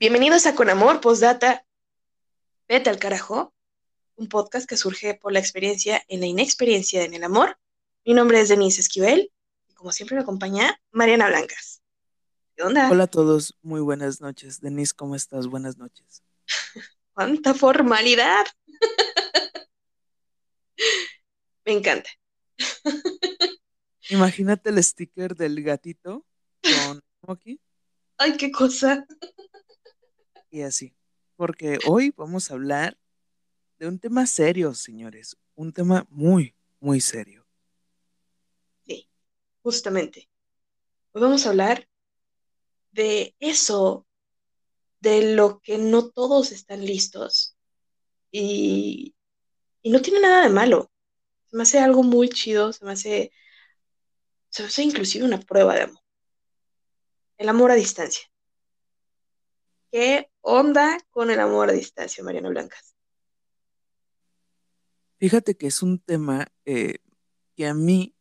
Bienvenidos a Con Amor, Postdata, Vete al carajo, un podcast que surge por la experiencia en la inexperiencia en el amor. Mi nombre es Denise Esquivel y como siempre me acompaña Mariana Blancas. ¿Qué onda? Hola a todos, muy buenas noches. Denise, ¿cómo estás? Buenas noches. ¡Cuánta formalidad! me encanta. Imagínate el sticker del gatito con Moki Ay, qué cosa. Y así. Porque hoy vamos a hablar de un tema serio, señores. Un tema muy, muy serio. Sí, justamente. Hoy vamos a hablar de eso, de lo que no todos están listos. Y, y no tiene nada de malo. Se me hace algo muy chido, se me hace, se me hace inclusive una prueba de amor. El amor a distancia. ¿Qué onda con el amor a distancia, Mariana Blancas? Fíjate que es un tema eh, que a mí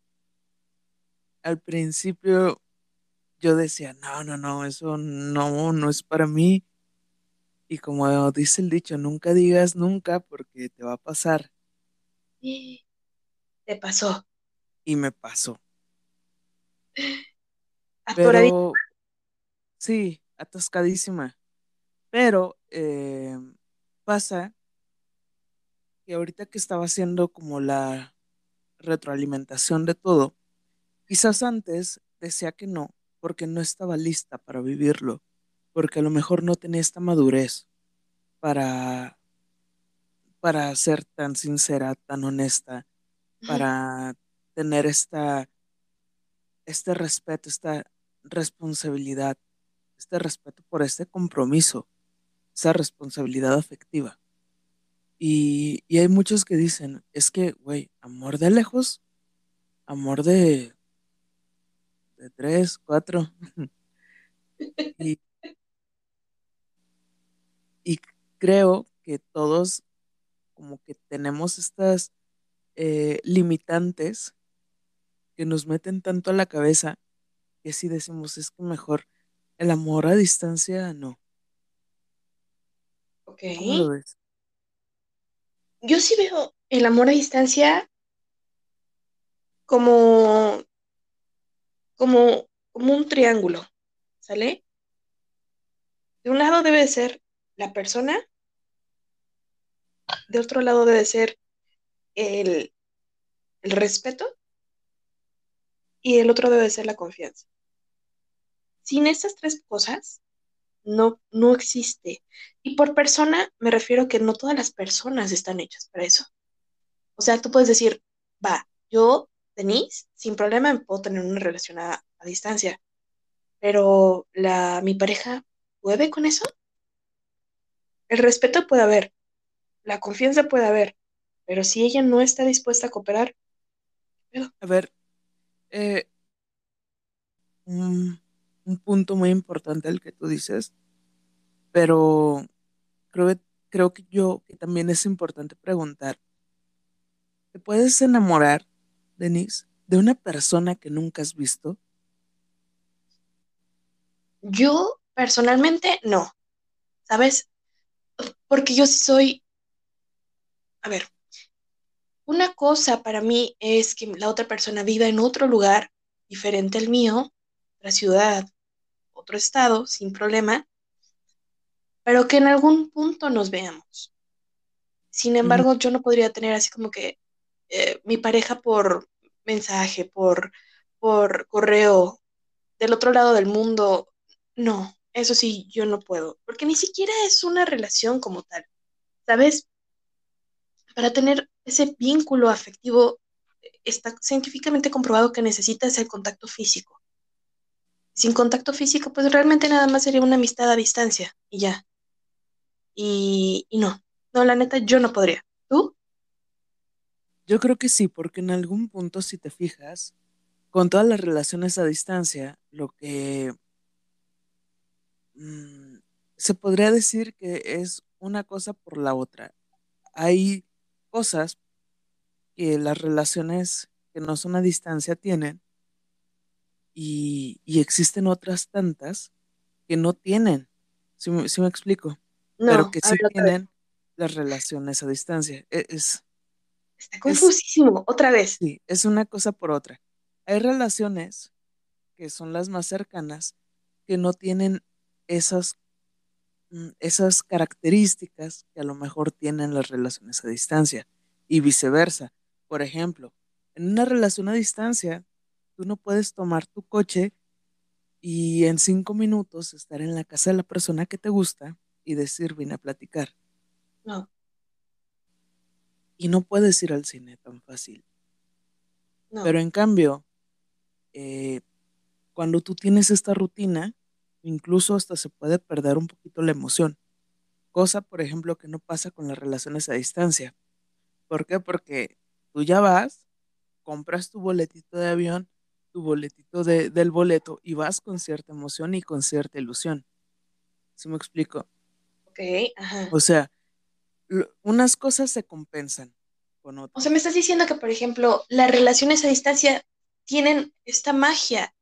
al principio yo decía, no, no, no, eso no, no es para mí. Y como dice el dicho, nunca digas nunca porque te va a pasar. Te pasó. Y me pasó. Pero sí, atascadísima. Pero eh, pasa que ahorita que estaba haciendo como la retroalimentación de todo, quizás antes decía que no, porque no estaba lista para vivirlo, porque a lo mejor no tenía esta madurez para, para ser tan sincera, tan honesta, para tener esta, este respeto, esta responsabilidad, este respeto por este compromiso, esa responsabilidad afectiva. Y, y hay muchos que dicen, es que, güey, amor de lejos, amor de, de tres, cuatro. y, creo que todos como que tenemos estas eh, limitantes que nos meten tanto a la cabeza que si decimos es que mejor el amor a distancia no. Ok. ¿Cómo lo ves? Yo sí veo el amor a distancia como, como, como un triángulo, ¿sale? De un lado debe de ser la persona, de otro lado debe ser el, el respeto y el otro debe ser la confianza. Sin estas tres cosas, no, no existe. Y por persona me refiero que no todas las personas están hechas para eso. O sea, tú puedes decir, va, yo, Denise, sin problema puedo tener una relación a, a distancia, pero la, mi pareja puede con eso. El respeto puede haber, la confianza puede haber, pero si ella no está dispuesta a cooperar, A ver, eh, un, un punto muy importante el que tú dices, pero creo, que- creo que yo que también es importante preguntar, ¿te puedes enamorar, Denise, de una persona que nunca has visto? yo personalmente no, ¿sabes? Porque yo soy, a ver, una cosa para mí es que la otra persona viva en otro lugar diferente al mío, otra ciudad, otro estado, sin problema, pero que en algún punto nos veamos. Sin embargo, yo no podría tener así como que eh, mi pareja por mensaje, por, por correo, del otro lado del mundo. No, eso sí, yo no puedo, porque ni siquiera es una relación como tal, ¿sabes? Para tener ese vínculo afectivo, está científicamente comprobado que necesitas el contacto físico. Sin contacto físico, pues realmente nada más sería una amistad a distancia y ya. Y, y no, no, la neta, yo no podría. ¿Tú? Yo creo que sí, porque en algún punto, si te fijas, con todas las relaciones a distancia, lo que mm, se podría decir que es una cosa por la otra. Hay cosas que las relaciones que no son a distancia tienen y, y existen otras tantas que no tienen. ¿Sí, me explico? Pero que sí tienen las relaciones a distancia. E, es, Está confusísimo, otra vez. Sí, es una cosa por otra. Hay relaciones que son las más cercanas que no tienen esas, mm, esas características que a lo mejor tienen las relaciones a distancia y viceversa. Por ejemplo, en una relación a distancia, tú no puedes tomar tu coche y en cinco minutos estar en la casa de la persona que te gusta y decir, vine a platicar. No. Y no puedes ir al cine tan fácil. No. Pero en cambio, eh, cuando tú tienes esta rutina, incluso hasta se puede perder un poquito la emoción. Cosa, por ejemplo, que no pasa con las relaciones a distancia. ¿Por qué? Porque tú ya vas, compras tu boletito de avión, tu boletito del boleto y vas con cierta emoción y con cierta ilusión. ¿Sí me explico? Ok, ajá. O sea, unas cosas se compensan con otras. O sea, me estás diciendo que, por ejemplo, las relaciones a distancia tienen esta magia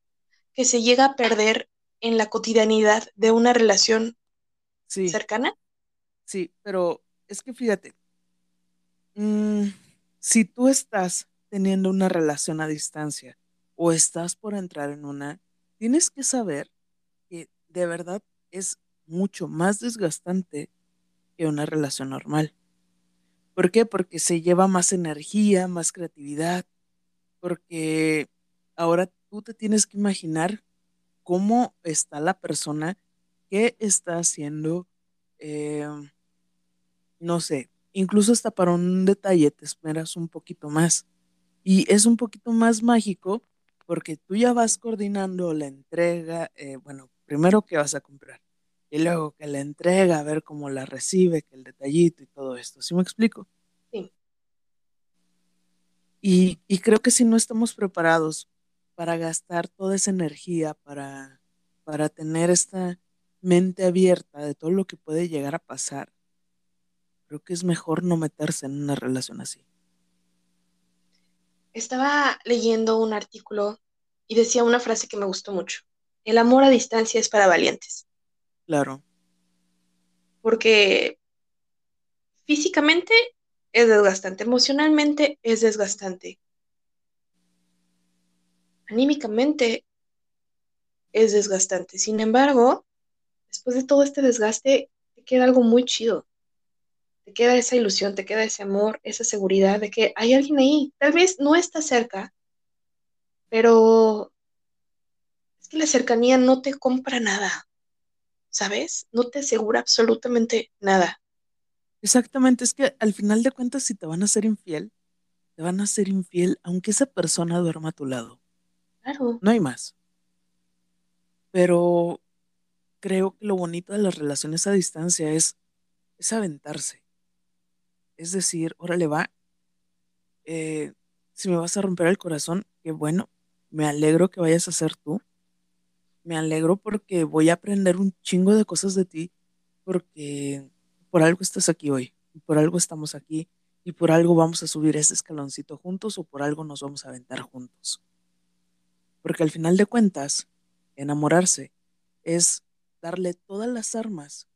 que se llega a perder en la cotidianidad de una relación cercana. Sí, pero es que fíjate, mm, si tú estás teniendo una relación a distancia o estás por entrar en una, tienes que saber que de verdad es mucho más desgastante que una relación normal. ¿Por qué? Porque se lleva más energía, más creatividad, porque ahora tú te tienes que imaginar cómo está la persona que está haciendo, eh, no sé, incluso hasta para un detalle te esperas un poquito más. Y es un poquito más mágico porque tú ya vas coordinando la entrega, eh, bueno, primero que vas a comprar y luego que la entrega, a ver cómo la recibe, que el detallito y todo esto. ¿Sí me explico? Sí. Y, y creo que si no estamos preparados para gastar toda esa energía, para, para tener esta mente abierta de todo lo que puede llegar a pasar, creo que es mejor no meterse en una relación así. Estaba leyendo un artículo y decía una frase que me gustó mucho. El amor a distancia es para valientes. Claro. Porque físicamente es desgastante, emocionalmente es desgastante. Anímicamente es desgastante. Sin embargo, después de todo este desgaste, te queda algo muy chido te queda esa ilusión, te queda ese amor, esa seguridad de que hay alguien ahí. Tal vez no está cerca, pero es que la cercanía no te compra nada, ¿sabes? No te asegura absolutamente nada. Exactamente, es que al final de cuentas, si te van a ser infiel, te van a ser infiel aunque esa persona duerma a tu lado. Claro. No hay más. Pero creo que lo bonito de las relaciones a distancia es, es aventarse es decir, órale va, eh, si me vas a romper el corazón, qué bueno, me alegro que vayas a ser tú, me alegro porque voy a aprender un chingo de cosas de ti, porque por algo estás aquí hoy, por algo estamos aquí, y por algo vamos a subir ese escaloncito juntos o por algo nos vamos a aventar juntos. Porque al final de cuentas, enamorarse es darle todas las armas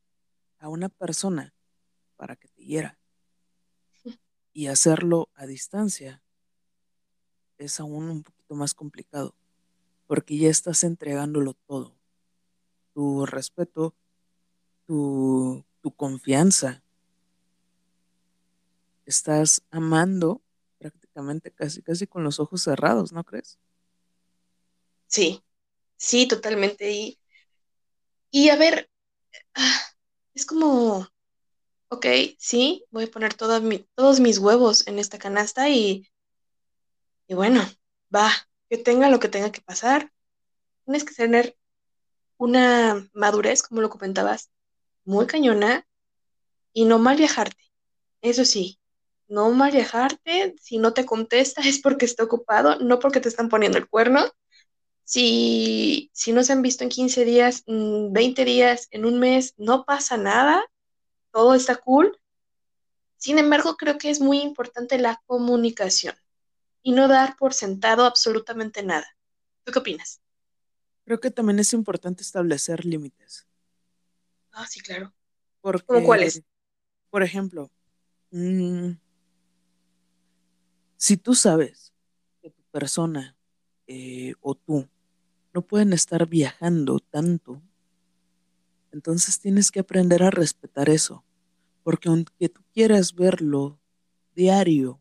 a una persona para que te hiera y hacerlo a distancia es aún un poquito más complicado, porque ya estás entregándolo todo. Tu respeto, tu, tu confianza. Estás amando prácticamente casi, casi con los ojos cerrados, ¿no crees? Sí, sí, totalmente. Y, y a ver, ah, es como ok, sí, voy a poner todos mis huevos en esta canasta y, y bueno, va, que tenga lo que tenga que pasar. Tienes que tener una madurez, como lo comentabas, muy cañona y no mal viajarte. Eso sí, no mal viajarte. Si no te contesta es porque está ocupado, no porque te están poniendo el cuerno. Si, si no se han visto en 15 días, 20 días, en un mes, no pasa nada todo está cool. Sin embargo, creo que es muy importante la comunicación y no dar por sentado absolutamente nada. ¿Tú qué opinas? Creo que también es importante establecer límites. Ah, sí, claro. Porque, ¿Cómo cuáles? por ejemplo, mm, si tú sabes que tu persona eh, o tú no pueden estar viajando tanto, entonces tienes que aprender a respetar eso. Porque aunque tú quieras verlo diario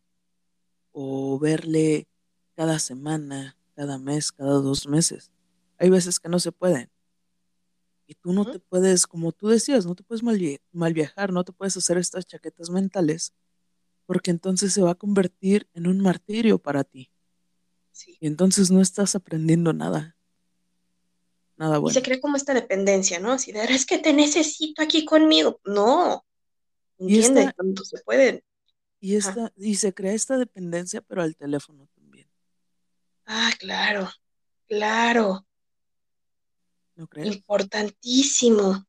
o verle cada semana, cada mes, cada dos meses, hay veces que no se pueden. Y tú no te puedes, como tú decías, no te puedes mal, viajar, no te puedes hacer estas chaquetas mentales, porque entonces se va a convertir en un martirio para ti. Sí. Y entonces no estás aprendiendo nada, nada Y se crea como esta dependencia, ¿no? Así de, es que te necesito aquí conmigo. No, entiende, esta, cuando se pueden. y se crea esta dependencia, pero al teléfono también, Ah, claro, claro. ¿no crees? Importantísimo.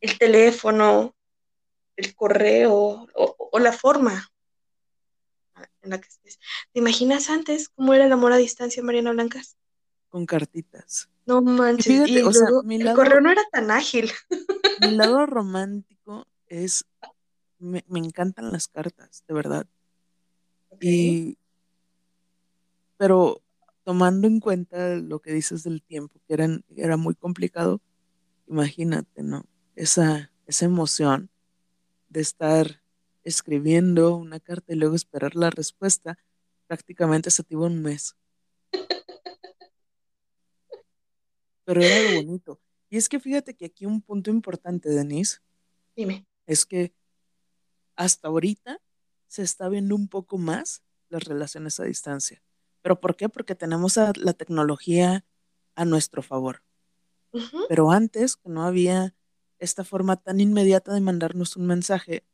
El teléfono, el correo o, o la forma en la que estés. ¿Te imaginas antes cómo era el amor a distancia, Mariana Blancas? Con cartitas. No Y manches. fíjate, Y o sea, mi el correo no era tan ágil. mi lado romántico es, me, me encantan las cartas, de verdad. Y, pero tomando en cuenta lo que dices del tiempo, que eran, era muy complicado, imagínate, ¿no? Esa, esa emoción de estar escribiendo una carta y luego esperar la respuesta, prácticamente se tuvo un mes. Pero era lo bonito. Y es que fíjate que aquí un punto importante, Denise, Dime. es que hasta ahorita se está viendo un poco más las relaciones a distancia. ¿Pero por qué? Porque tenemos a la tecnología a nuestro favor. Pero antes, que no había esta forma tan inmediata de mandarnos un mensaje,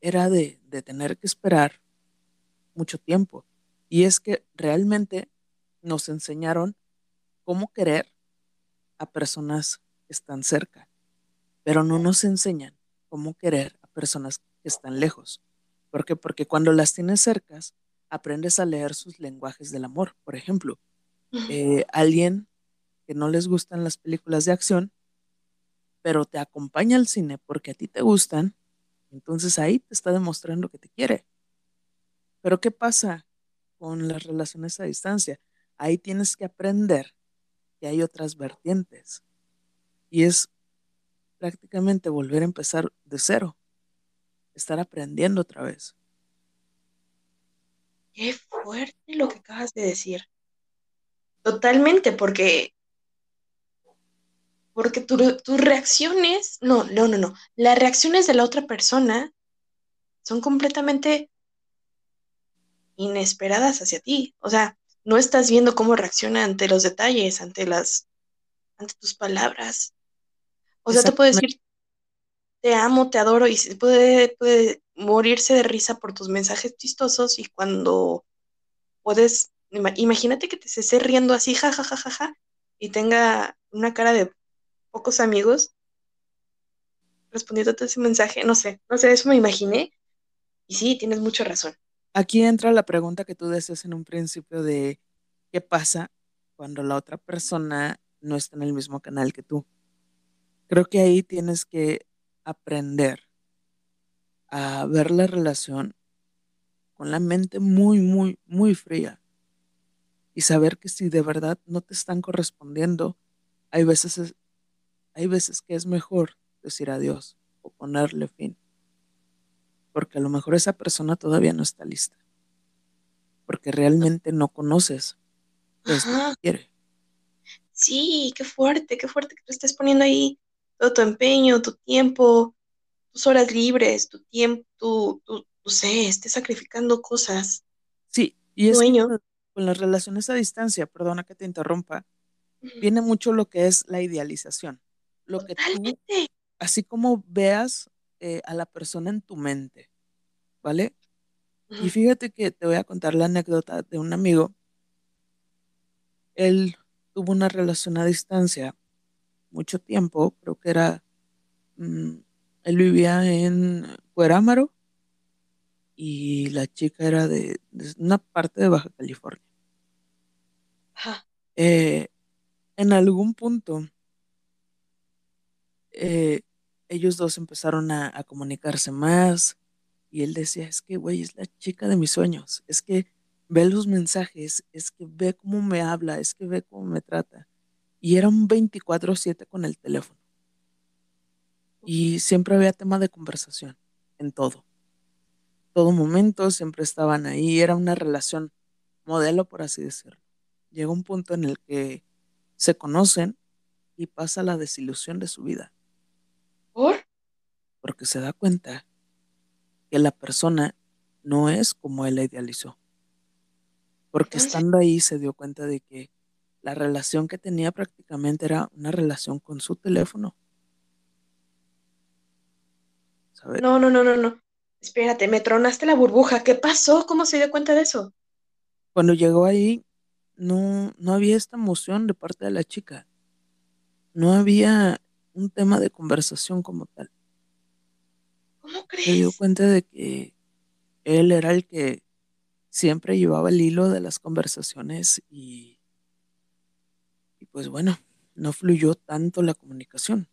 era de, de tener que esperar mucho tiempo. Y es que realmente nos enseñaron cómo querer a personas que están cerca, pero no nos enseñan cómo querer a personas que están lejos. ¿Por qué? Porque cuando las tienes cercas, aprendes a leer sus lenguajes del amor. Por ejemplo, eh, alguien que no les gustan las películas de acción, pero te acompaña al cine porque a ti te gustan, entonces ahí te está demostrando que te quiere. Pero ¿qué pasa con las relaciones a distancia? Ahí tienes que aprender que hay otras vertientes y es prácticamente volver a empezar de cero, estar aprendiendo otra vez. Qué fuerte lo que acabas de decir. Totalmente, porque, porque tu- tus reacciones, no, no, no, no. Las reacciones de la otra persona son completamente inesperadas hacia ti. O sea, no estás viendo cómo reacciona ante los detalles, ante las, ante tus palabras. O sea, te puede decir, te amo, te adoro, y se puede, puede morirse de risa por tus mensajes chistosos, y cuando puedes, ima- imagínate que te se esté riendo así, ja, ja, ja, ja, ja, y tenga una cara de pocos amigos respondiéndote ese mensaje, no sé, no sé, eso me imaginé, y sí, tienes mucha razón. Aquí entra la pregunta que tú decías en un principio de qué pasa cuando la otra persona no está en el mismo canal que tú. Creo que ahí tienes que aprender a ver la relación con la mente muy, muy, muy fría y saber que si de verdad no te están correspondiendo, hay veces, es- hay veces que es mejor decir adiós o ponerle fin, porque a lo mejor esa persona todavía no está lista, porque realmente no conoces lo que quiere. sí, qué fuerte, qué fuerte que tú estés poniendo ahí todo tu empeño, tu tiempo, tus horas libres, tu tiempo, tu, tu, no sé, estés sacrificando cosas, Sí, y es que con, las relaciones a distancia, perdona que te interrumpa, viene mucho lo que es la idealización, lo que tú, así como veas eh, a la persona en tu mente, ¿vale? Y fíjate que te voy a contar la anécdota de un amigo. Él tuvo una relación a distancia mucho tiempo, creo que era, mm, él vivía en Cuerámaro y la chica era de, de una parte de Baja California. Ajá, Eh, en algún punto eh, ellos dos empezaron a, a comunicarse más y él decía, es que, güey, es la chica de mis sueños, es que ve los mensajes, es que ve cómo me habla, es que ve cómo me trata. Y era un 24/7 con el teléfono. Y siempre había tema de conversación en todo. Todo momento siempre estaban ahí, era una relación modelo, por así decirlo. Llega un punto en el que se conocen y pasa la desilusión de su vida. ¿Por? Porque se da cuenta que la persona no es como él la idealizó. Porque estando ahí se dio cuenta de que la relación que tenía prácticamente era una relación con su teléfono. ¿Sabes? No, no, no, no, no. Espérate, me tronaste la burbuja. ¿Qué pasó? ¿Cómo se dio cuenta de eso? Cuando llegó ahí, no, no había esta emoción de parte de la chica. No había un tema de conversación como tal. ¿Cómo Se dio crees? cuenta de que él era el que siempre llevaba el hilo de las conversaciones y, y pues bueno, no fluyó tanto la comunicación.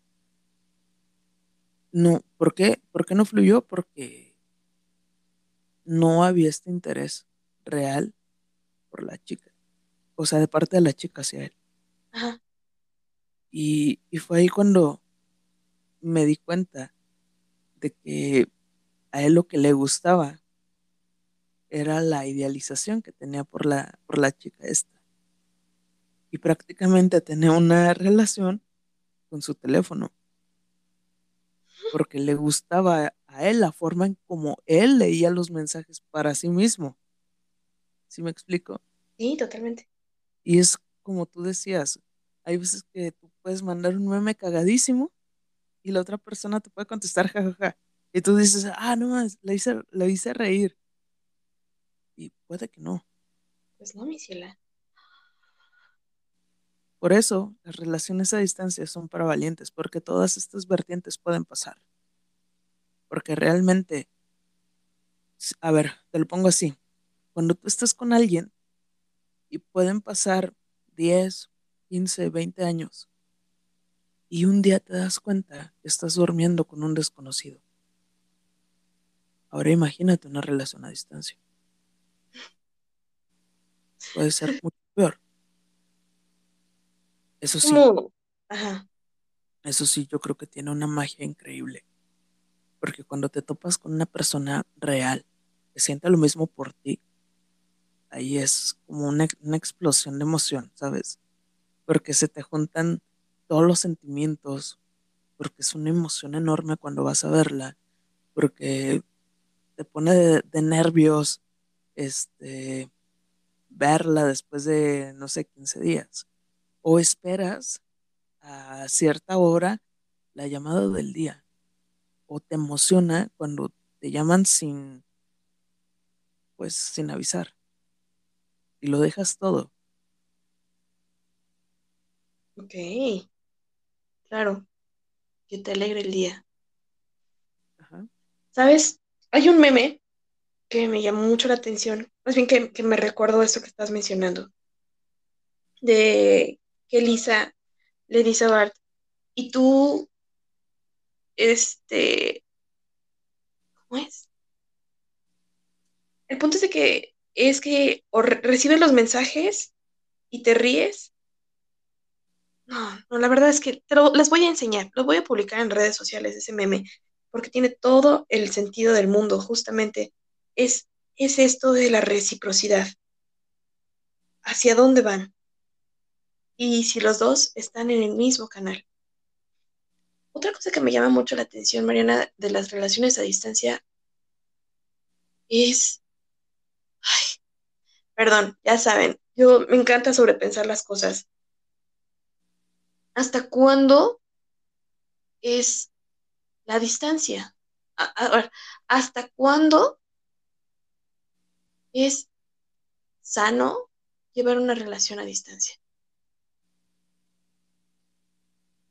No, ¿por qué? ¿Por qué no fluyó? Porque no había este interés real por la chica. O sea, de parte de la chica hacia él. Ajá. Y, y fue ahí cuando me di cuenta de que a él lo que le gustaba era la idealización que tenía por la, por la chica esta. Y prácticamente tenía una relación con su teléfono. Porque le gustaba a él la forma en como él leía los mensajes para sí mismo. ¿Sí me explico? Sí, totalmente. Y es como tú decías, hay veces que tú puedes mandar un meme cagadísimo y la otra persona te puede contestar jajaja. Y tú dices, ah, no más, la hice, la hice reír. Y puede que no. Pues no, mi ciela. Por eso las relaciones a distancia son para valientes, porque todas estas vertientes pueden pasar. Porque realmente, a ver, te lo pongo así, cuando tú estás con alguien y pueden pasar 10, 15, 20 años y un día te das cuenta que estás durmiendo con un desconocido. Ahora imagínate una relación a distancia. Puede ser mucho peor. Eso sí, eso sí, yo creo que tiene una magia increíble. Porque cuando te topas con una persona real que siente lo mismo por ti, ahí es como una, una explosión de emoción, ¿sabes? Porque se te juntan todos los sentimientos, porque es una emoción enorme cuando vas a verla, porque te pone de, nervios este, verla después de, no sé, 15 días. O esperas a cierta hora la llamada del día. O te emociona cuando te llaman sin, pues, sin avisar. Y lo dejas todo. Ok. Claro. Que te alegre el día. Ajá. ¿Sabes? Hay un meme que me llamó mucho la atención. Más bien que, que me recordó esto que estás mencionando. De que Lisa le dice a Bart, y tú, este, ¿cómo es? El punto es de que es que o re- recibes los mensajes y te ríes. No, no, la verdad es que te lo, les voy a enseñar, lo voy a publicar en redes sociales ese meme, porque tiene todo el sentido del mundo, justamente. Es, es esto de la reciprocidad. ¿Hacia dónde van? Y si los dos están en el mismo canal. Otra cosa que me llama mucho la atención, Mariana, de las relaciones a distancia es, ay, perdón, ya saben, yo me encanta sobrepensar las cosas. ¿Hasta cuándo es la distancia? ¿hasta cuándo es sano llevar una relación a distancia?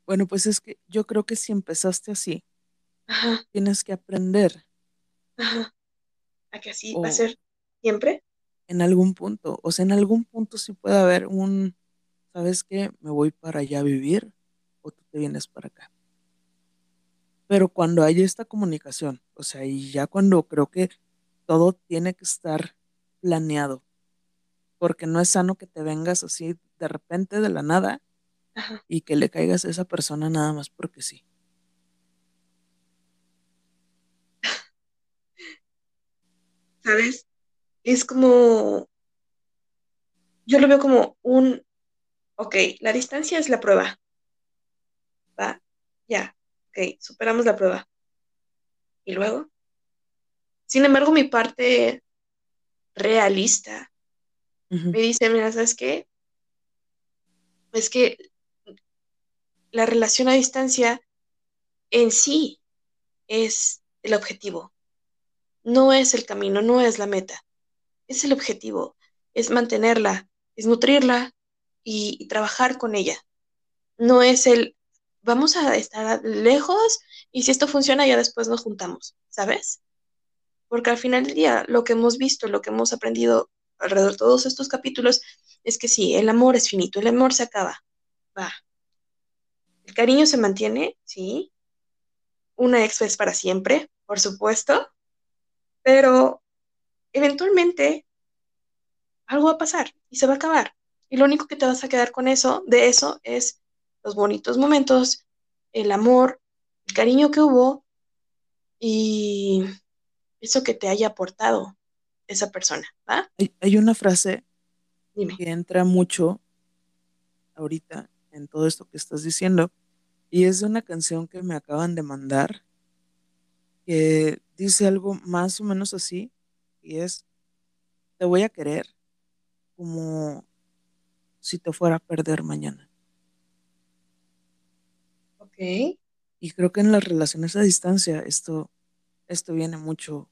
Bueno, pues es que yo creo que si empezaste así, Ajá, tienes que aprender ajá. ¿A que así va a ser siempre? en algún punto, o sea, en algún punto sí puede haber un, ¿sabes qué? Me voy para allá a vivir o tú te vienes para acá. Pero cuando hay esta comunicación, o sea, y ya cuando creo que todo tiene que estar planeado, porque no es sano que te vengas así de repente de la nada Ajá. y que le caigas a esa persona nada más porque sí. ¿Sabes? Es como, yo lo veo como un, ok, la distancia es la prueba. Va, ya, ok, superamos la prueba. Y luego, sin embargo, mi parte realista me dice, mira, ¿sabes qué? Es que la relación a distancia en sí es el objetivo, no es el camino, no es la meta, es el objetivo, es mantenerla, es nutrirla y, trabajar con ella. No es el, vamos a estar lejos y si esto funciona ya después nos juntamos, ¿sabes? Porque al final del día lo que hemos visto, lo que hemos aprendido alrededor de todos estos capítulos es que sí, el amor es finito, el amor se acaba, va. El cariño se mantiene, sí. Una ex es para siempre, por supuesto, pero eventualmente algo va a pasar y se va a acabar. Y lo único que te vas a quedar con eso, de eso, es los bonitos momentos, el amor, el cariño que hubo y eso que te haya aportado esa persona, ¿va? Hay, hay una frase Dime. que entra mucho ahorita en todo esto que estás diciendo y es de una canción que me acaban de mandar que dice algo más o menos así y es, te voy a querer como si te fuera a perder mañana. Ok. Y creo que en las relaciones a distancia esto, esto viene mucho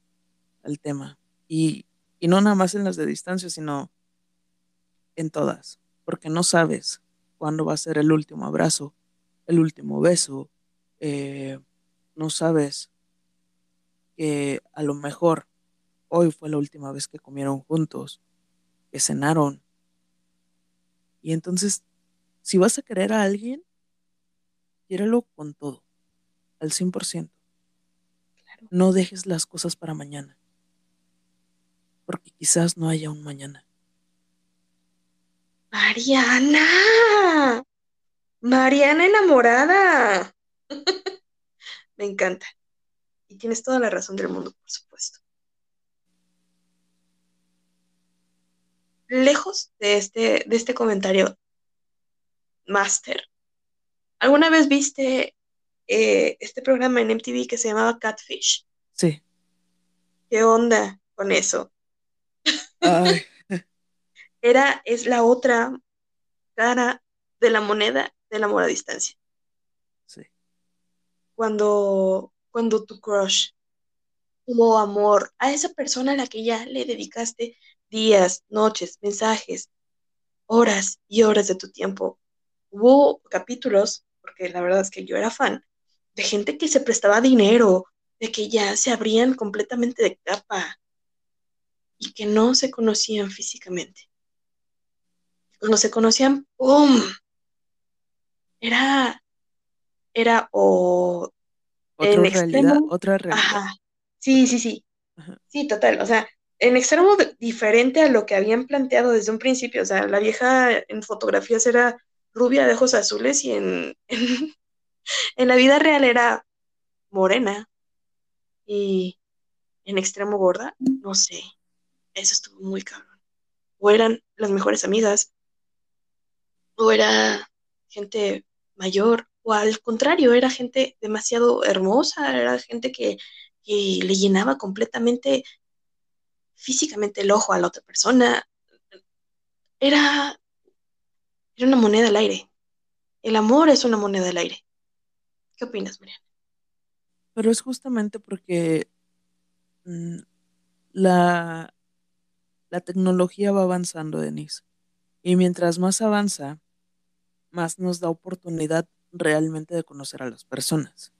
al tema. Y, y no nada más en las de distancia, sino en todas, porque no sabes cuándo va a ser el último abrazo, el último beso, eh, no sabes que a lo mejor hoy fue la última vez que comieron juntos, que cenaron. Y entonces, si vas a querer a alguien, quiérelo con todo, al 100%. Claro. No dejes las cosas para mañana, porque quizás no haya un mañana. Mariana, Mariana enamorada. Me encanta. Y tienes toda la razón del mundo, por supuesto. Lejos de este, de este comentario máster, ¿alguna vez viste eh, este programa en MTV que se llamaba Catfish? Sí. ¿Qué onda con eso? Ay, Era, es la otra cara de la moneda del amor a distancia. sí. Cuando, cuando tu crush tuvo amor a esa persona a la que ya le dedicaste días, noches, mensajes, horas y horas de tu tiempo. Hubo capítulos, porque la verdad es que yo era fan, de gente que se prestaba dinero, de que ya se abrían completamente de capa y que no se conocían físicamente. Cuando se conocían, ¡pum! Era, era o Otra en realidad, extremo, otra realidad. ajá, sí, sí, sí, Ajá. sí, total, o sea, en extremo diferente a lo que habían planteado desde un principio, o sea, la vieja en fotografías era rubia de ojos azules y en, en, en la vida real era morena y en extremo gorda, no sé, eso estuvo muy cabrón. O eran las mejores amigas, o era gente mayor, o al contrario, era gente demasiado hermosa, era gente que, que le llenaba completamente físicamente el ojo a la otra persona. Era, era una moneda al aire. El amor es una moneda al aire. ¿Qué opinas, Mariana? Pero es justamente porque mm, la, la tecnología va avanzando, Denise. Y mientras más avanza, más nos da oportunidad realmente de conocer a las personas.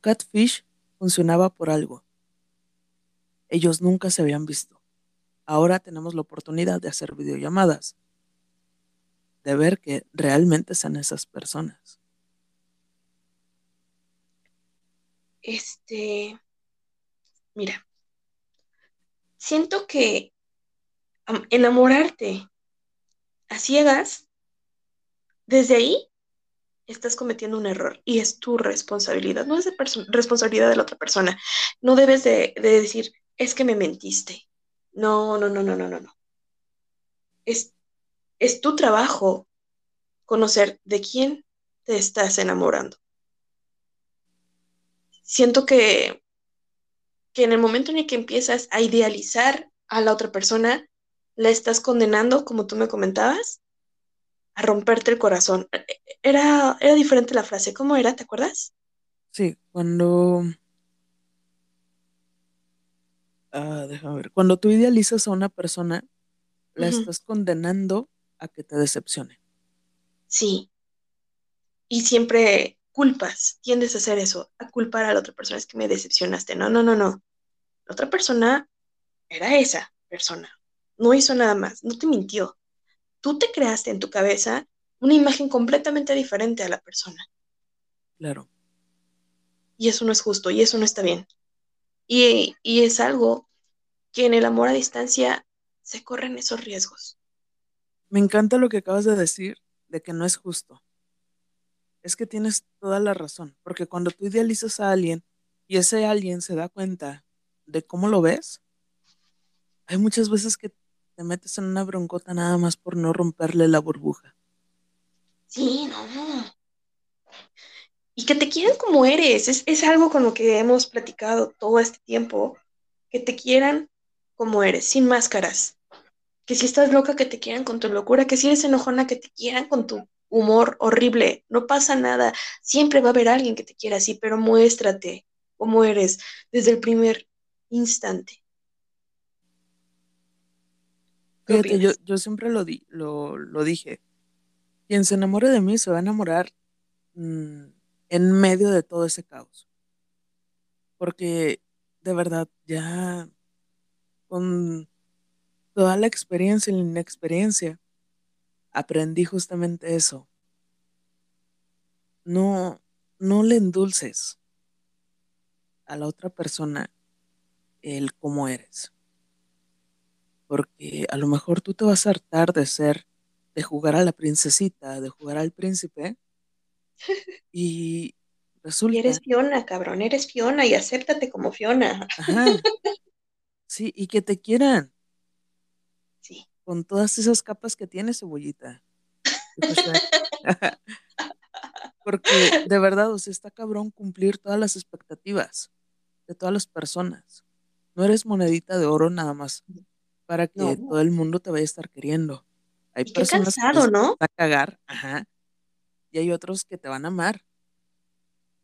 Catfish funcionaba por algo. Ellos nunca se habían visto. Ahora tenemos la oportunidad de hacer videollamadas, de ver que realmente son esas personas. Este, mira, siento que enamorarte a ciegas, desde ahí estás cometiendo un error y es tu responsabilidad, no es de responsabilidad de la otra persona. No debes de, de, decir, es que me mentiste. No, no, no, no, no, no, no. Es, es tu trabajo conocer de quién te estás enamorando. Siento que, que en el momento en el que empiezas a idealizar a la otra persona, la estás condenando, como tú me comentabas, a romperte el corazón. Era, era diferente la frase. ¿Cómo era? ¿Te acuerdas? Sí, cuando... Ah, déjame ver. Cuando tú idealizas a una persona, la estás condenando a que te decepcione. Sí. Y siempre culpas, tiendes a hacer eso, a culpar a la otra persona, es que me decepcionaste. No, no, no, no. La otra persona era esa persona. No hizo nada más, no te mintió. Tú te creaste en tu cabeza una imagen completamente diferente a la persona. Claro. Y eso no es justo, y eso no está bien. Y, y es algo que en el amor a distancia se corren esos riesgos. Me encanta lo que acabas de decir, de que no es justo. Es que tienes toda la razón, porque cuando tú idealizas a alguien y ese alguien se da cuenta de cómo lo ves, hay muchas veces que te metes en una broncota nada más por no romperle la burbuja. Sí, no. Y que te quieran como eres, es, es algo con lo que hemos platicado todo este tiempo, que te quieran como eres, sin máscaras. Que si estás loca, que te quieran con tu locura, que si eres enojona, que te quieran con tu humor horrible. No pasa nada. Siempre va a haber alguien que te quiera así, pero muéstrate como eres desde el primer instante. Fíjate, yo, yo siempre lo, di, lo, lo, dije. Quien se enamore de mí se va a enamorar mmm, en medio de todo ese caos. Porque de verdad, ya con toda la experiencia y la inexperiencia, aprendí justamente eso. No, no le endulces a la otra persona el cómo eres. Porque a lo mejor tú te vas a hartar de ser, de jugar a la princesita, de jugar al príncipe. Y resulta. Y eres Fiona, cabrón, eres Fiona y acéptate como Fiona. Ajá. Sí, y que te quieran. Sí. Con todas esas capas que tiene cebollita. Porque de verdad, o sea, está cabrón cumplir todas las expectativas de todas las personas. No eres monedita de oro nada más para que No. todo el mundo te vaya a estar queriendo. Hay Y qué personas cansado, que ¿no? a cagar, ajá, y hay otros que te van a amar.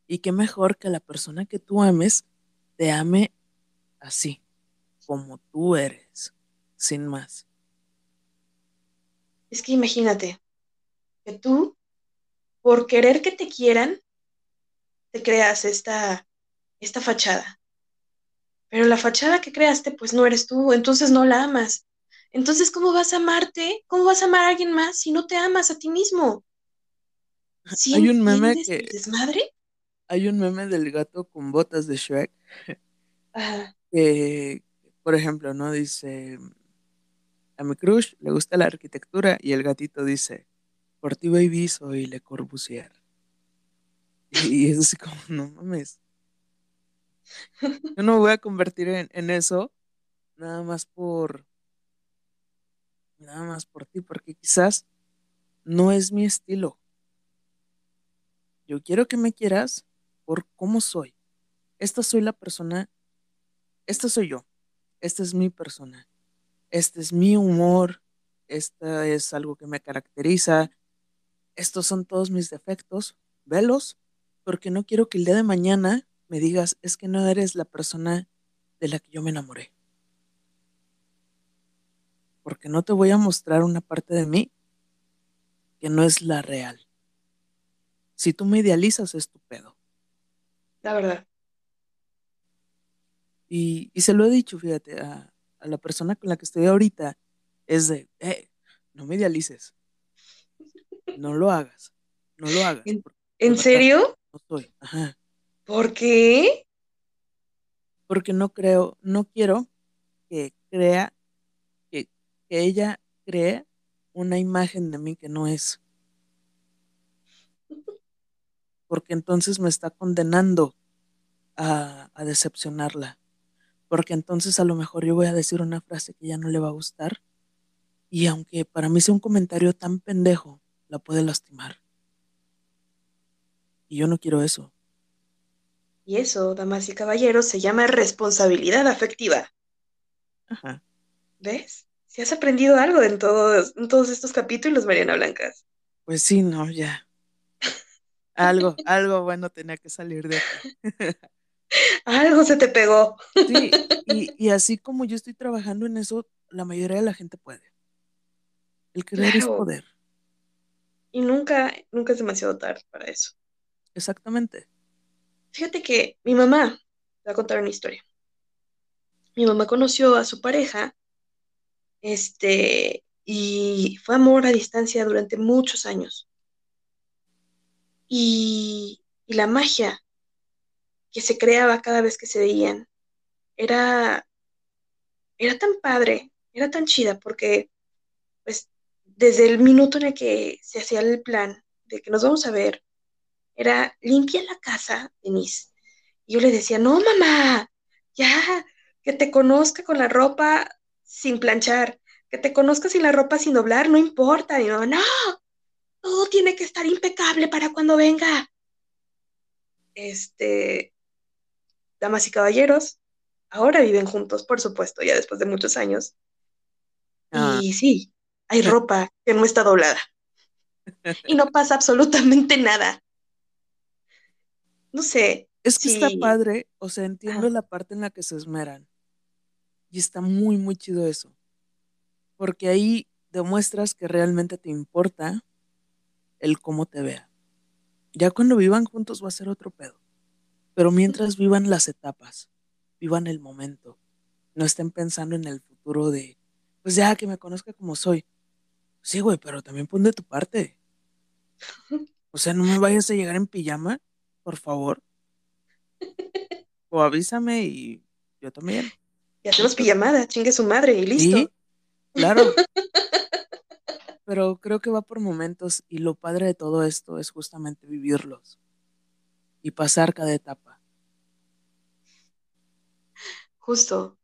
Y qué mejor que la persona que tú ames te ame así, como tú eres, sin más. Es que imagínate que tú, por querer que te quieran, te creas esta, esta fachada. Pero la fachada que creaste, pues no eres tú, entonces no la amas. Entonces, ¿cómo vas a amarte? ¿Cómo vas a amar a alguien más si no te amas a ti mismo? ¿Sí Hay un meme que desmadre? hay un meme del gato con botas de Shrek que, por ejemplo, no dice a mi crush le gusta la arquitectura y el gatito dice por ti baby soy Le Corbusier. Y, y es así como, no mames. Yo no me voy a convertir en, en eso nada más por nada más por ti, porque quizás no es mi estilo. Yo quiero que me quieras por cómo soy. Esta soy la persona, esta soy yo, esta es mi persona, este es mi humor, esta es algo que me caracteriza, estos son todos mis defectos, velos, porque no quiero que el día de mañana me digas, es que no eres la persona de la que yo me enamoré. Porque no te voy a mostrar una parte de mí que no es la real. Si tú me idealizas, es tu pedo. La verdad. Y, y se lo he dicho, fíjate, a, a, la persona con la que estoy ahorita, es de, eh, no me idealices. No lo hagas. No lo hagas. ¿En, ¿en serio? No soy. Ajá. ¿Por qué? porque no creo, no quiero que crea, que, que ella cree una imagen de mí que no es. Porque entonces me está condenando a, a decepcionarla. Porque entonces a lo mejor yo voy a decir una frase que ya no le va a gustar. Y aunque para mí sea un comentario tan pendejo, la puede lastimar. Y yo no quiero eso. Y eso, damas y caballeros, se llama responsabilidad afectiva. Ajá. ¿Ves? Si has aprendido algo en todos, en todos estos capítulos, Mariana Blancas. Pues sí, no, ya. Algo, algo bueno tenía que salir de aquí. algo se te pegó. Sí, y, y, así como yo estoy trabajando en eso, la mayoría de la gente puede. El querer claro. es poder. Y nunca, nunca es demasiado tarde para eso. Exactamente. Fíjate que mi mamá, te voy a contar una historia. Mi mamá conoció a su pareja, este, y fue amor a distancia durante muchos años. Y, la magia que se creaba cada vez que se veían era, era tan padre, era tan chida, porque pues desde el minuto en el que se hacía el plan de que nos vamos a ver, era limpia la casa, Denise. Y yo le decía, no, mamá, ya, que te conozca con la ropa sin planchar, que te conozca sin la ropa sin doblar, no importa. Y mamá, no, todo tiene que estar impecable para cuando venga. Este, damas y caballeros, ahora viven juntos, por supuesto, ya después de muchos años. Ah. Y sí, hay ropa que no está doblada. Y no pasa absolutamente nada. No sé. Es que está padre, o sea, entiendo ah. la parte en la que se esmeran. Y está muy, muy chido eso. Porque ahí demuestras que realmente te importa el cómo te vea. Ya cuando vivan juntos va a ser otro pedo. Pero mientras vivan las etapas, vivan el momento, no estén pensando en el futuro de, pues ya que me conozca como soy. Sí, güey, pero también pon de tu parte. O sea, no me vayas a llegar en pijama, por favor. O avísame y yo también. Y hacemos pijamada, chingue su madre y listo. Sí, claro. Pero creo que va por momentos y lo padre de todo esto es justamente vivirlos y pasar cada etapa. Justo.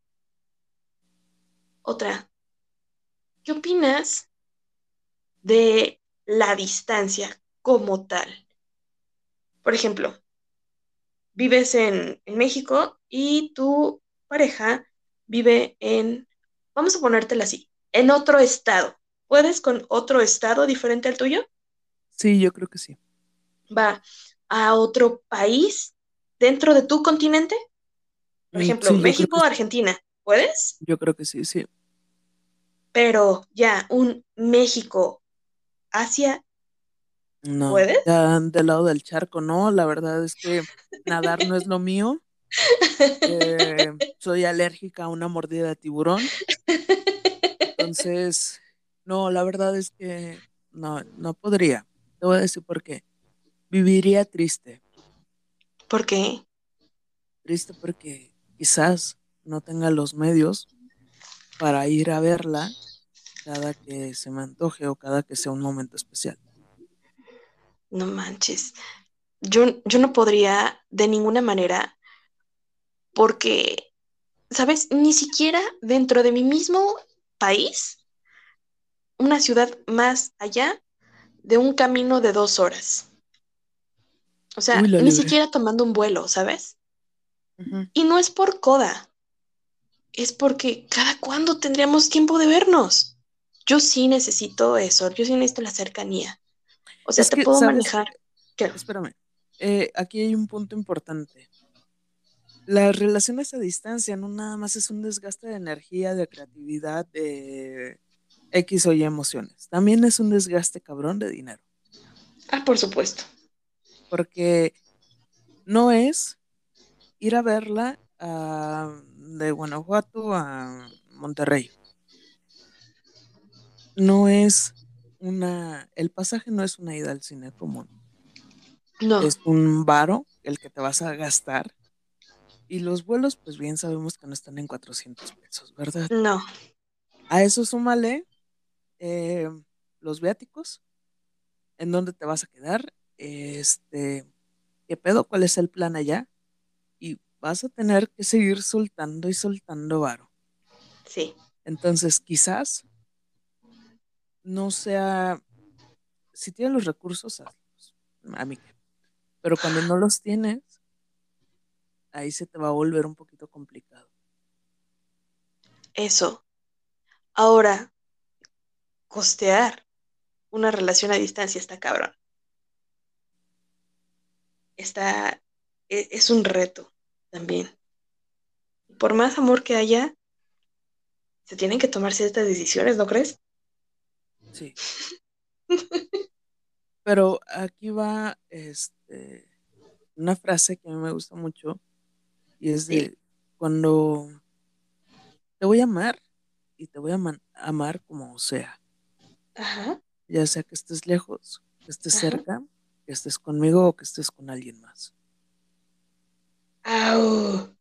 Otra. ¿Qué opinas de la distancia como tal? Por ejemplo, vives en, en México y tu pareja vive en, vamos a ponértela así, en otro estado. ¿Puedes con otro estado diferente al tuyo? Sí, yo creo que sí. Va a otro país dentro de tu continente. Por ejemplo, sí, México o Argentina. ¿Puedes? Yo creo que sí, sí. Pero ya, un México, Asia. No, ¿Puedes? Ya del lado del charco, no. La verdad es que nadar no es lo mío. Eh, soy alérgica a una mordida de tiburón. Entonces, no, la verdad es que no, no podría. Te voy a decir por qué. Viviría triste. ¿Por qué? Triste porque quizás no tenga los medios para ir a verla cada que se me antoje o cada que sea un momento especial. No manches. Yo, yo no podría de ninguna manera porque, ¿sabes? Ni siquiera dentro de mi mismo país, una ciudad más allá de un camino de dos horas. O sea, Uy, ni libre. siquiera tomando un vuelo, ¿sabes? Uh -huh. Y no es por coda, es porque cada cuándo tendríamos tiempo de vernos. Yo sí necesito eso, yo sí necesito la cercanía. O sea, es te que, puedo ¿sabes? manejar. ¿Qué? Espérame, eh, aquí hay un punto importante. Las relaciones a distancia no nada más es un desgaste de energía, de creatividad, de X o Y emociones. También es un desgaste cabrón de dinero. Ah, por supuesto. Porque no es ir a verla a, de Guanajuato a Monterrey. No es una, el pasaje no es una ida al cine común. No. Es un varo el que te vas a gastar Y los vuelos, pues bien sabemos que no están en 400 pesos, ¿verdad? No. A eso súmale eh, los viáticos, en dónde te vas a quedar, este, qué pedo, cuál es el plan allá, y vas a tener que seguir soltando y soltando varo. Sí. Entonces, quizás no sea, si tienes los recursos, hazlos, a mí Pero cuando no los tienes, ahí se te va a volver un poquito complicado. Eso. Ahora, costear una relación a distancia está cabrón. Está, e, es un reto también. Por más amor que haya, se tienen que tomar ciertas decisiones, ¿no crees? Sí. Pero aquí va este, una frase que a mí me gusta mucho y es de cuando te voy a amar y te voy a amar como sea. Ajá. Ya sea que estés lejos, que estés cerca, que estés conmigo o que estés con alguien más. ¡Au!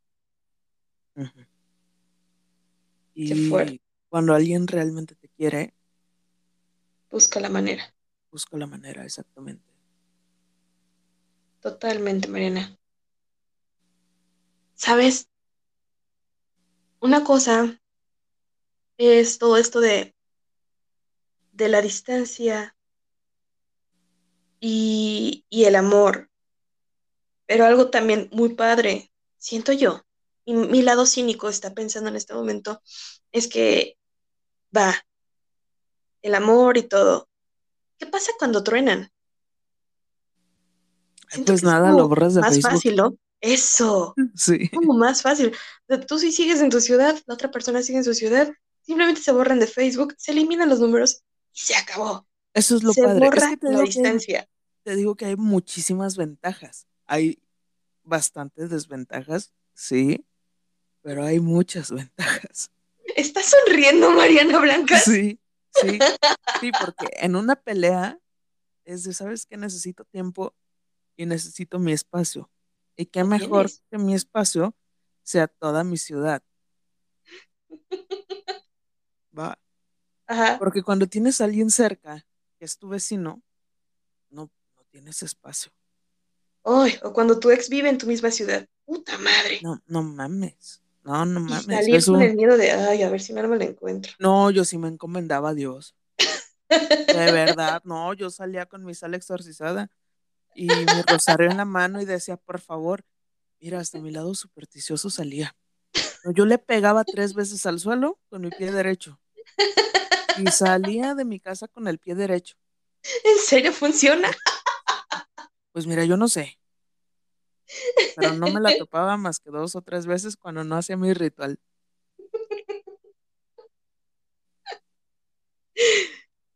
Y cuando alguien realmente te quiere, busca la manera. Busca la manera, exactamente. Totalmente, Mariana. ¿Sabes? Una cosa es todo esto de, de la distancia y, y el amor. Pero algo también muy padre, siento yo, y mi lado cínico está pensando en este momento, es que va, el amor y todo. ¿Qué pasa cuando truenan? pues nada, lo borras de más Facebook. fácil, ¿no? Eso. Sí. Como más fácil. Tú sí sigues en tu ciudad, la otra persona sigue en su ciudad, simplemente se borran de Facebook, se eliminan los números y se acabó. Eso es lo se padre. Borra es que la distancia. te digo que hay muchísimas ventajas. Hay bastantes desventajas, sí, pero hay muchas ventajas. ¿Estás sonriendo, Mariana Blanca? Sí, sí, sí, porque en una pelea es de, ¿sabes qué? Necesito tiempo y necesito mi espacio. Y qué mejor que mi espacio sea toda mi ciudad. Va. Ajá. Porque cuando tienes a alguien cerca, que es tu vecino, no, no tienes espacio. Ay, o cuando tu ex vive en tu misma ciudad. Puta madre. No, no mames. No, no mames. Y salir con el miedo de, ay, a ver si no me lo encuentro. No, yo sí me encomendaba a Dios. de verdad, no, yo salía con mi sala exorcizada y mi rosario en la mano y decía, por favor, mira, hasta mi lado supersticioso salía. Yo le pegaba tres veces al suelo con mi pie derecho y salía de mi casa con el pie derecho. ¿En serio funciona? Pues mira, yo no sé. Pero no me la topaba más que dos o tres veces cuando no hacía mi ritual.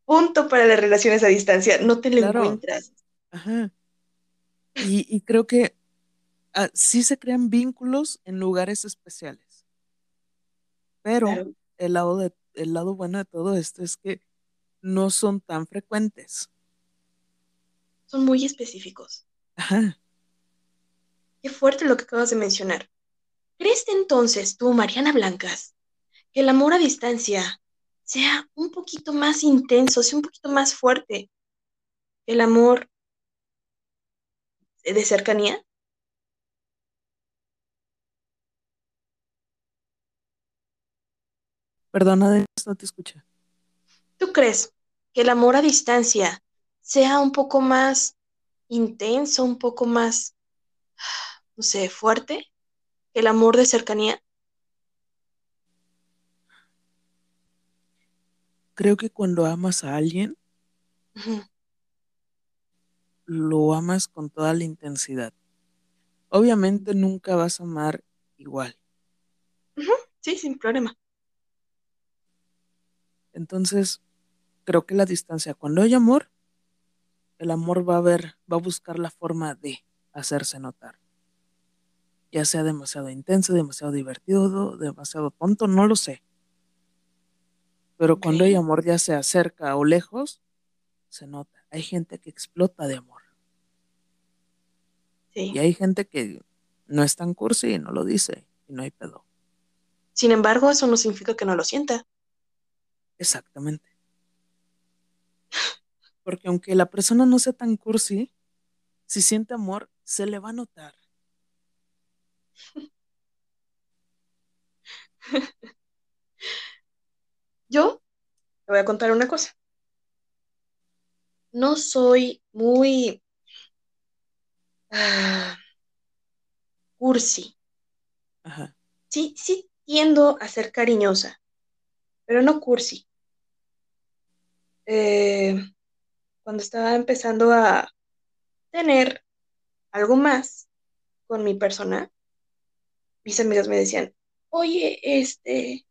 Punto para las relaciones a distancia. No te lo encuentras. Ajá. Y, creo que ah, sí se crean vínculos en lugares especiales. Pero el, lado de, el lado bueno de todo esto es que no son tan frecuentes. Son muy específicos. Ajá. Qué fuerte lo que acabas de mencionar. ¿Crees entonces tú, Mariana Blancas, que el amor a distancia sea un poquito más intenso, sea un poquito más fuerte que el amor de cercanía? Perdona, no te escucha. ¿Tú crees que el amor a distancia sea un poco más intenso, un poco más, no sé, fuerte que el amor de cercanía? Creo que cuando amas a alguien, lo amas con toda la intensidad. Obviamente nunca vas a amar igual. Sí, sin problema. Entonces, creo que la distancia, cuando hay amor, el amor va a ver, va a buscar la forma de hacerse notar. Ya sea demasiado intenso, demasiado divertido, demasiado tonto, no lo sé. Pero cuando hay amor, ya sea cerca o lejos, se nota. Hay gente que explota de amor. Y hay gente que no es tan cursi y no lo dice y no hay pedo. Sin embargo, eso no significa que no lo sienta. Exactamente. Porque aunque la persona no sea tan cursi, si siente amor, se le va a notar. Yo te voy a contar una cosa. No soy muy ah, cursi. Ajá. Sí, sí tiendo a ser cariñosa, pero no cursi. Eh, cuando estaba empezando a tener algo más con mi persona, mis amigas me decían, oye, este,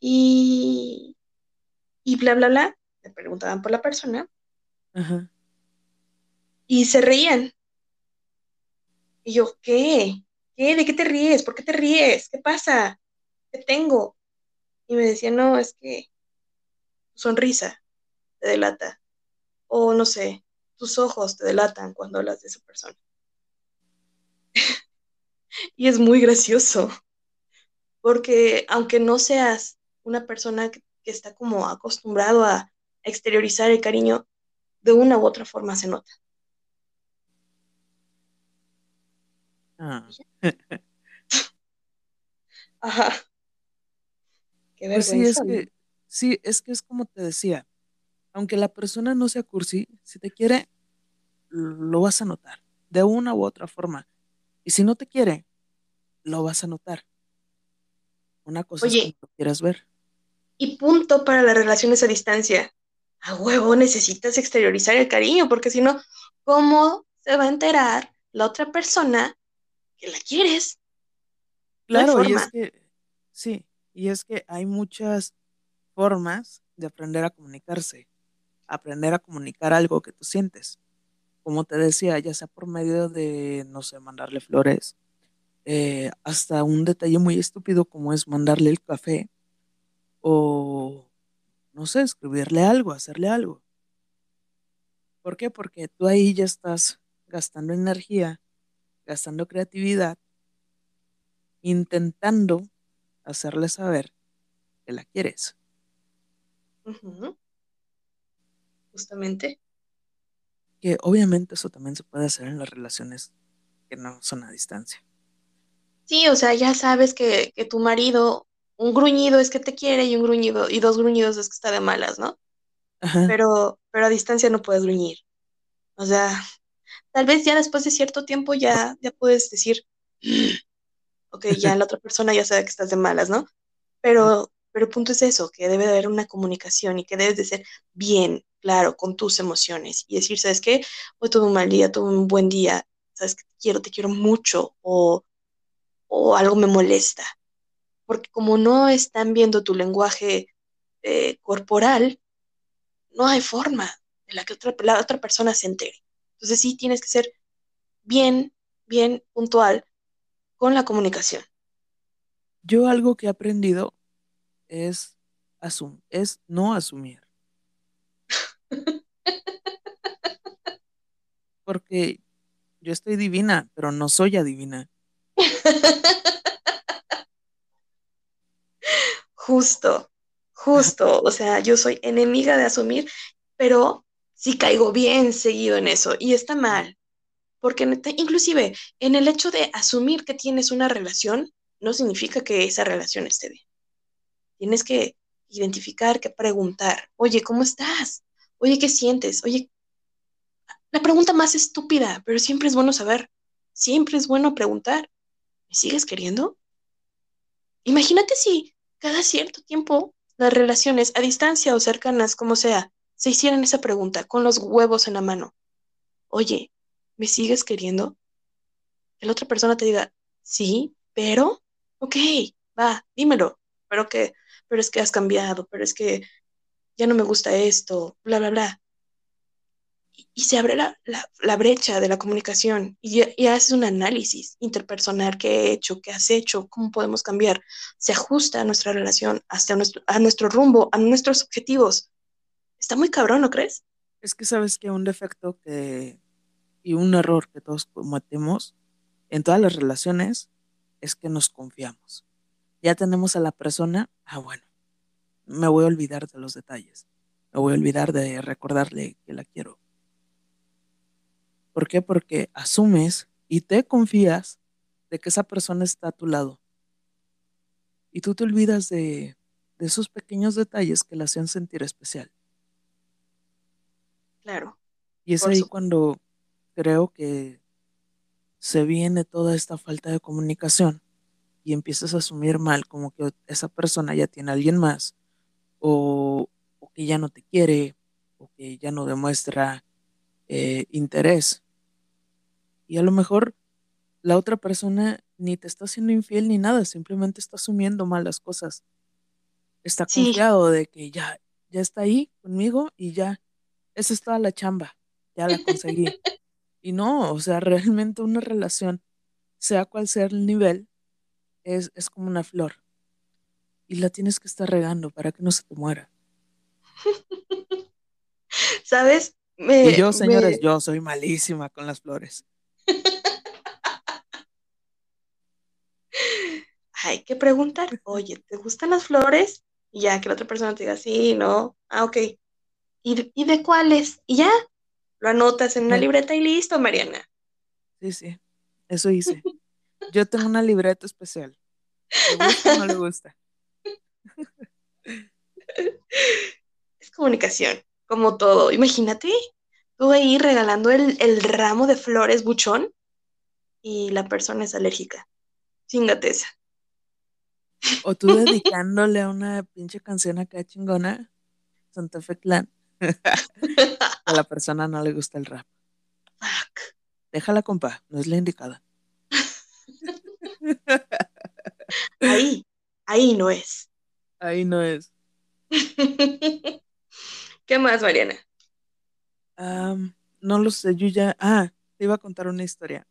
y, y bla, bla, bla, me preguntaban por la persona, Ajá. y se reían. Y yo, ¿qué? ¿Qué? ¿De qué te ríes? ¿Por qué te ríes? ¿Qué pasa? ¿Qué tengo? Y me decían, no, es que sonrisa te delata. O no sé, tus ojos te delatan cuando hablas de esa persona. y es muy gracioso, porque aunque no seas una persona que, que está como acostumbrado a exteriorizar el cariño, de una u otra forma se nota. Ah. Ajá. Qué Pues sí, es que, sí, es que es como te decía, aunque la persona no sea cursi, si te quiere, lo vas a notar, de una u otra forma. Y si no te quiere, lo vas a notar. Una cosa es Oye, como lo quieras ver. y punto para las relaciones a distancia. A huevo necesitas exteriorizar el cariño, porque si no, ¿cómo se va a enterar la otra persona que la quieres? No Claro, y es que, sí, y es que hay muchas formas de aprender a comunicarse, aprender a comunicar algo que tú sientes. Como te decía, ya sea por medio de, no sé, mandarle flores, eh, hasta un detalle muy estúpido como es mandarle el café o, no sé, escribirle algo, hacerle algo. ¿Por qué? Porque tú ahí ya estás gastando energía, gastando creatividad, intentando hacerle saber que la quieres. Justamente. Que obviamente eso también se puede hacer en las relaciones que no son a distancia. Sí, o sea, ya sabes que, que tu marido, un gruñido es que te quiere y un gruñido, y dos gruñidos es que está de malas, ¿no? Ajá, Pero, pero a distancia no puedes gruñir. O sea, tal vez ya después de cierto tiempo ya, ya puedes decir, ok, ya la otra persona ya sabe que estás de malas, ¿no? Pero, pero el punto es eso, que debe de haber una comunicación y que debes de ser bien claro con tus emociones y decir, ¿sabes qué? Hoy tuve un mal día, tuve un buen día, ¿sabes qué? Te quiero, te quiero mucho o, o algo me molesta. Porque como no están viendo tu lenguaje eh, corporal, no hay forma de la que otra, la otra persona se entere. Entonces sí tienes que ser bien, bien puntual con la comunicación. Yo algo que he aprendido es, asum es no asumir. Porque yo estoy divina, pero no soy adivina. Justo, justo. O sea, yo soy enemiga de asumir, pero sí caigo bien seguido en eso y está mal. Porque neta, inclusive en el hecho de asumir que tienes una relación, no significa que esa relación esté bien. Tienes que identificar, que preguntar, oye, ¿cómo estás? Oye, ¿qué sientes? Oye, la pregunta más estúpida, pero siempre es bueno saber, siempre es bueno preguntar, ¿me sigues queriendo? Imagínate si cada cierto tiempo las relaciones a distancia o cercanas, como sea, se hicieran esa pregunta con los huevos en la mano. Oye, ¿me sigues queriendo? Que la otra persona te diga, sí, pero, ok, va, dímelo, pero que, pero es que has cambiado, pero es que ya no me gusta esto, bla, bla, bla. Y, se abre la, la, brecha de la comunicación y, y, haces un análisis interpersonal que he hecho, que has hecho, cómo podemos cambiar. Se ajusta a nuestra relación, hasta nuestro, a nuestro rumbo, a nuestros objetivos. Está muy cabrón, ¿no crees? Es que sabes que un defecto que y un error que todos cometemos en todas las relaciones es que nos confiamos. Ya tenemos a la persona, ah, bueno, me voy a olvidar de los detalles, me voy a olvidar de recordarle que la quiero. ¿Por qué? Porque asumes y te confías de que esa persona está a tu lado. Y tú te olvidas de, de esos pequeños detalles que la hacían sentir especial. Claro. Y es ahí cuando creo que se viene toda esta falta de comunicación y empiezas a asumir mal como que esa persona ya tiene a alguien más o, o que ya no te quiere o que ya no demuestra eh, interés. Y a lo mejor la otra persona ni te está siendo infiel ni nada, simplemente está asumiendo mal las cosas. Está Sí, confiado de que ya, ya está ahí conmigo y ya, esa es toda la chamba, ya la conseguí. Y no, o sea, realmente una relación, sea cual sea el nivel, es, es como una flor. Y la tienes que estar regando para que no se te muera. ¿sabes? Y Me, yo, me, señores, yo soy malísima con las flores. hay que preguntar, oye, ¿te gustan las flores? Y ya que la otra persona te diga, sí, no, ah, ok. ¿Y de, y de cuáles? Y ya, lo anotas en una libreta y listo, Mariana. sí, sí, eso hice. Yo tengo una libreta especial. ¿Le gusta o no le gusta? Es comunicación, como todo. Imagínate, tú ahí regalando el, el ramo de flores buchón y la persona es alérgica. Chingate esa. O tú dedicándole a una pinche canción acá chingona, Santa Fe Clan, a la persona no le gusta el rap. Fuck. Déjala, compa, no es la indicada. Ahí, ahí no es. Ahí no es. ¿Qué más, Mariana? No lo sé, yo ya. Ah, te iba a contar una historia.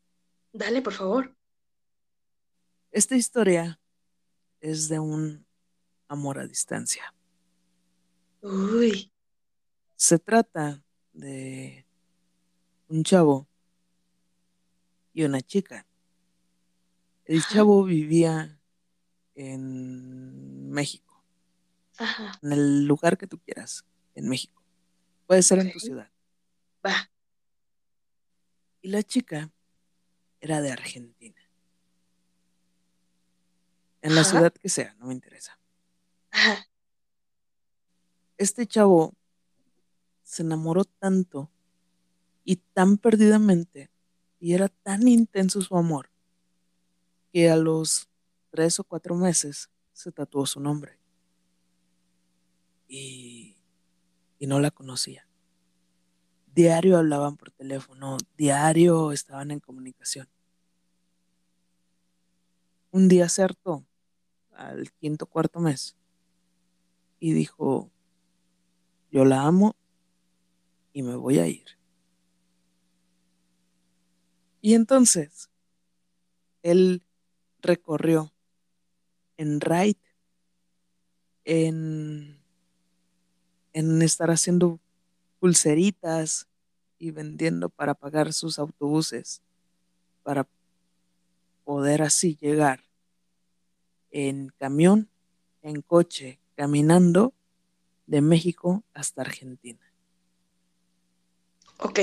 Dale, por favor. Esta historia es de un amor a distancia. Uy, Se trata de un chavo y una chica. El ajá, chavo vivía en México, ajá, en el lugar que tú quieras, en México. Puede ser en tu ciudad. va, Y la chica era de Argentina, en la ciudad que sea, no me interesa. ajá, Este chavo se enamoró tanto y tan perdidamente y era tan intenso su amor que a los tres o cuatro meses se tatuó su nombre y, y no la conocía. Diario hablaban por teléfono, diario estaban en comunicación. Un día se hartó al quinto cuarto mes y dijo, yo la amo y me voy a ir. Y entonces él recorrió en Ride, en, en estar haciendo pulseritas y vendiendo para pagar sus autobuses, para poder así llegar en camión, en coche, caminando de México hasta Argentina. ok.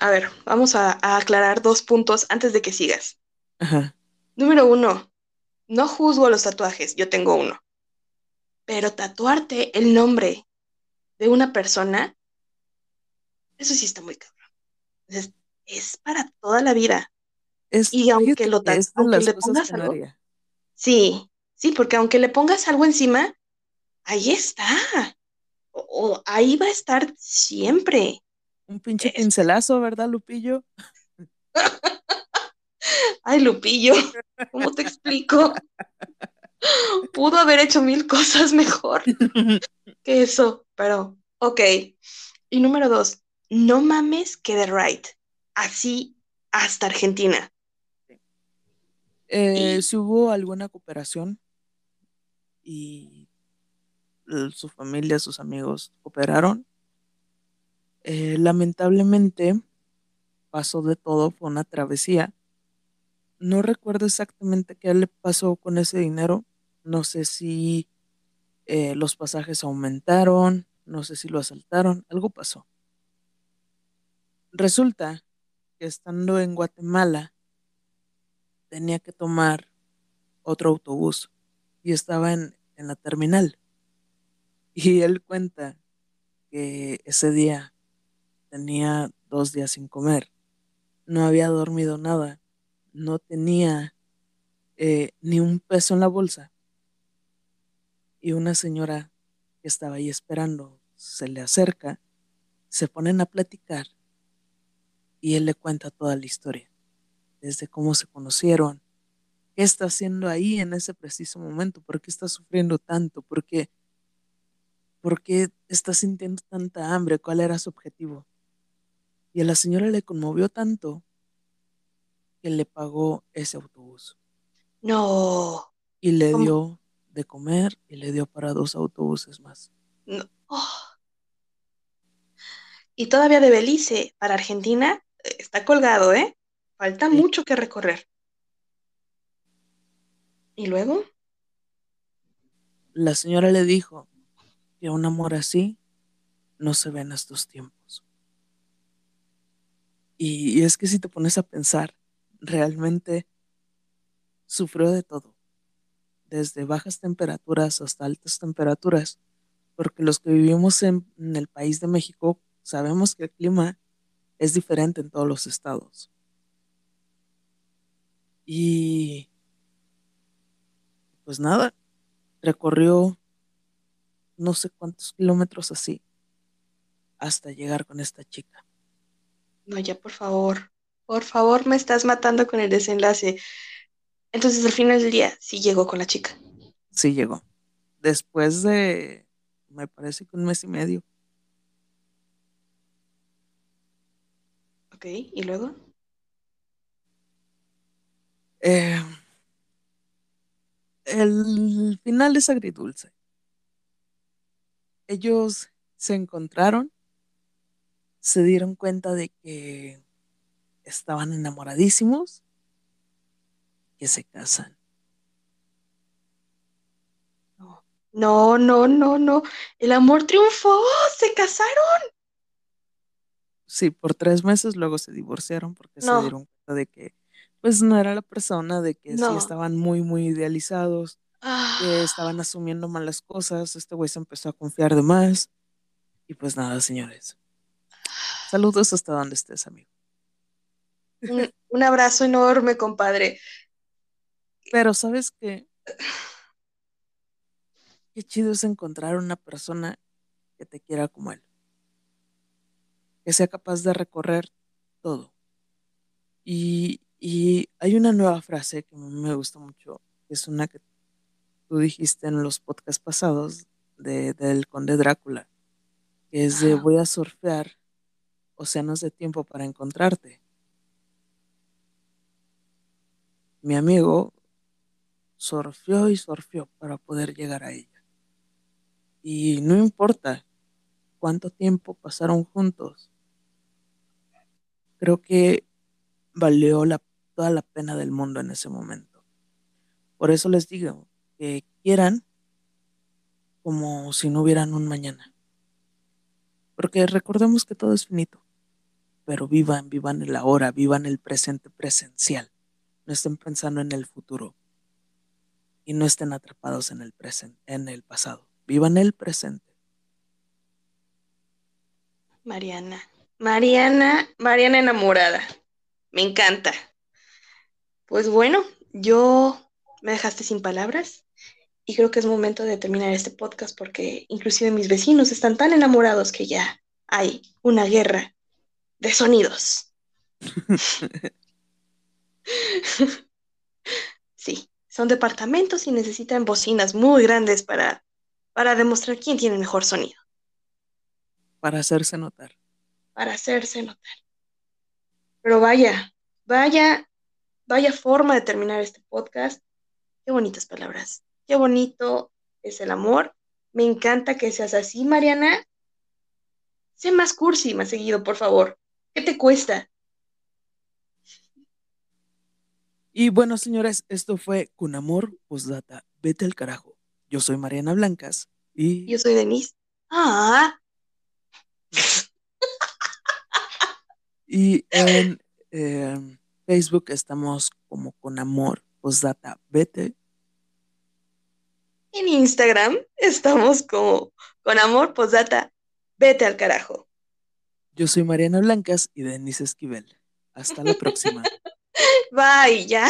A ver, vamos a, a aclarar dos puntos antes de que sigas. Ajá. Número uno, no juzgo los tatuajes, yo tengo uno. Pero tatuarte el nombre de una persona, eso sí está muy cabrón. Es, es para toda la vida. Es, Y aunque lo aunque le pongas no algo, sí, sí, porque aunque le pongas algo encima, ahí está. O, o ahí va a estar siempre. Un pinche Es- pincelazo, ¿verdad, Lupillo? Ay, Lupillo, ¿cómo te explico? Pudo haber hecho mil cosas mejor que eso, pero ok. Y número dos, no mames que de right. Así hasta Argentina. Eh, Y si hubo alguna cooperación y l- su familia, sus amigos cooperaron, eh, lamentablemente pasó de todo, fue una travesía no recuerdo exactamente qué le pasó con ese dinero. No sé si eh, los pasajes aumentaron, no sé si lo asaltaron, algo pasó. Resulta que estando en Guatemala tenía que tomar otro autobús y estaba en, en la terminal. Y él cuenta que ese día tenía dos días sin comer, no había dormido nada, no tenía eh, ni un peso en la bolsa. Y una señora que estaba ahí esperando se le acerca, se ponen a platicar y él le cuenta toda la historia, desde cómo se conocieron, qué está haciendo ahí en ese preciso momento, por qué está sufriendo tanto, por qué, por qué está sintiendo tanta hambre, cuál era su objetivo. Y a la señora le conmovió tanto que le pagó ese autobús. No. Y le ¿Cómo? dio de comer y le dio para dos autobuses más. No. Oh. Y todavía de Belice para Argentina eh, está colgado, ¿eh? Falta Sí. mucho que recorrer. ¿Y luego? La señora le dijo que un amor así no se ve en estos tiempos. Y, y es que si te pones a pensar, realmente sufrió de todo, desde bajas temperaturas hasta altas temperaturas, porque los que vivimos en, el país de México sabemos que el clima es diferente en todos los estados. Y pues nada, recorrió no sé cuántos kilómetros así hasta llegar con esta chica. No, ya, por favor. Por favor, me estás matando con el desenlace. Entonces, al final del día, sí llegó con la chica. Sí llegó. Después de, me parece que un mes y medio. Ok, ¿y luego? Eh, el final es agridulce. Ellos se encontraron, se dieron cuenta de que estaban enamoradísimos, que se casan. No, no, no, no. El amor triunfó. Se casaron. Sí, por tres meses luego se divorciaron porque No. se dieron cuenta de que pues no era la persona, de que sí estaban muy, muy idealizados, que Ah, estaban asumiendo malas cosas, este güey se empezó a confiar de más. Y pues nada, señores. Saludos hasta donde estés, amigo. Un, un abrazo enorme, compadre. Pero sabes qué? Qué chido es encontrar una persona que te quiera como él. Que sea capaz de recorrer todo. Y, y hay una nueva frase que me gusta mucho, que es una que tú dijiste en los podcasts pasados de, del Conde Drácula, que es de voy a surfear océanos de tiempo para encontrarte. Mi amigo surfeó y surfeó para poder llegar a ella. Y no importa cuánto tiempo pasaron juntos, creo que valió toda la pena del mundo en ese momento. Por eso les digo que quieran como si no hubieran un mañana. Porque recordemos que todo es finito, pero vivan, vivan el ahora, vivan el presente presencial. No estén pensando en el futuro y no estén atrapados en el presente, en el pasado. Vivan el presente. Mariana. Mariana, Mariana enamorada. Me encanta. Pues bueno, yo me dejaste sin palabras y creo que es momento de terminar este podcast porque inclusive mis vecinos están tan enamorados que ya hay una guerra de sonidos. Sí, son departamentos y necesitan bocinas muy grandes para, para demostrar quién tiene mejor sonido, para hacerse notar. para hacerse notar. Pero vaya, vaya, vaya forma de terminar este podcast. Qué bonitas palabras. Qué bonito es el amor. Me encanta que seas así, Mariana. Sé más cursi más seguido, por favor. ¿Qué te cuesta? Y bueno, señores, esto fue Con Amor, Postdata, vete al carajo. Yo soy Mariana Blancas y... Yo soy Denise. Ah. y en em, Facebook estamos como Con Amor, Postdata, vete. En Instagram estamos como Con Amor, Postdata, vete al carajo. Yo soy Mariana Blancas y Denise Esquivel. Hasta la próxima. Bye, ya.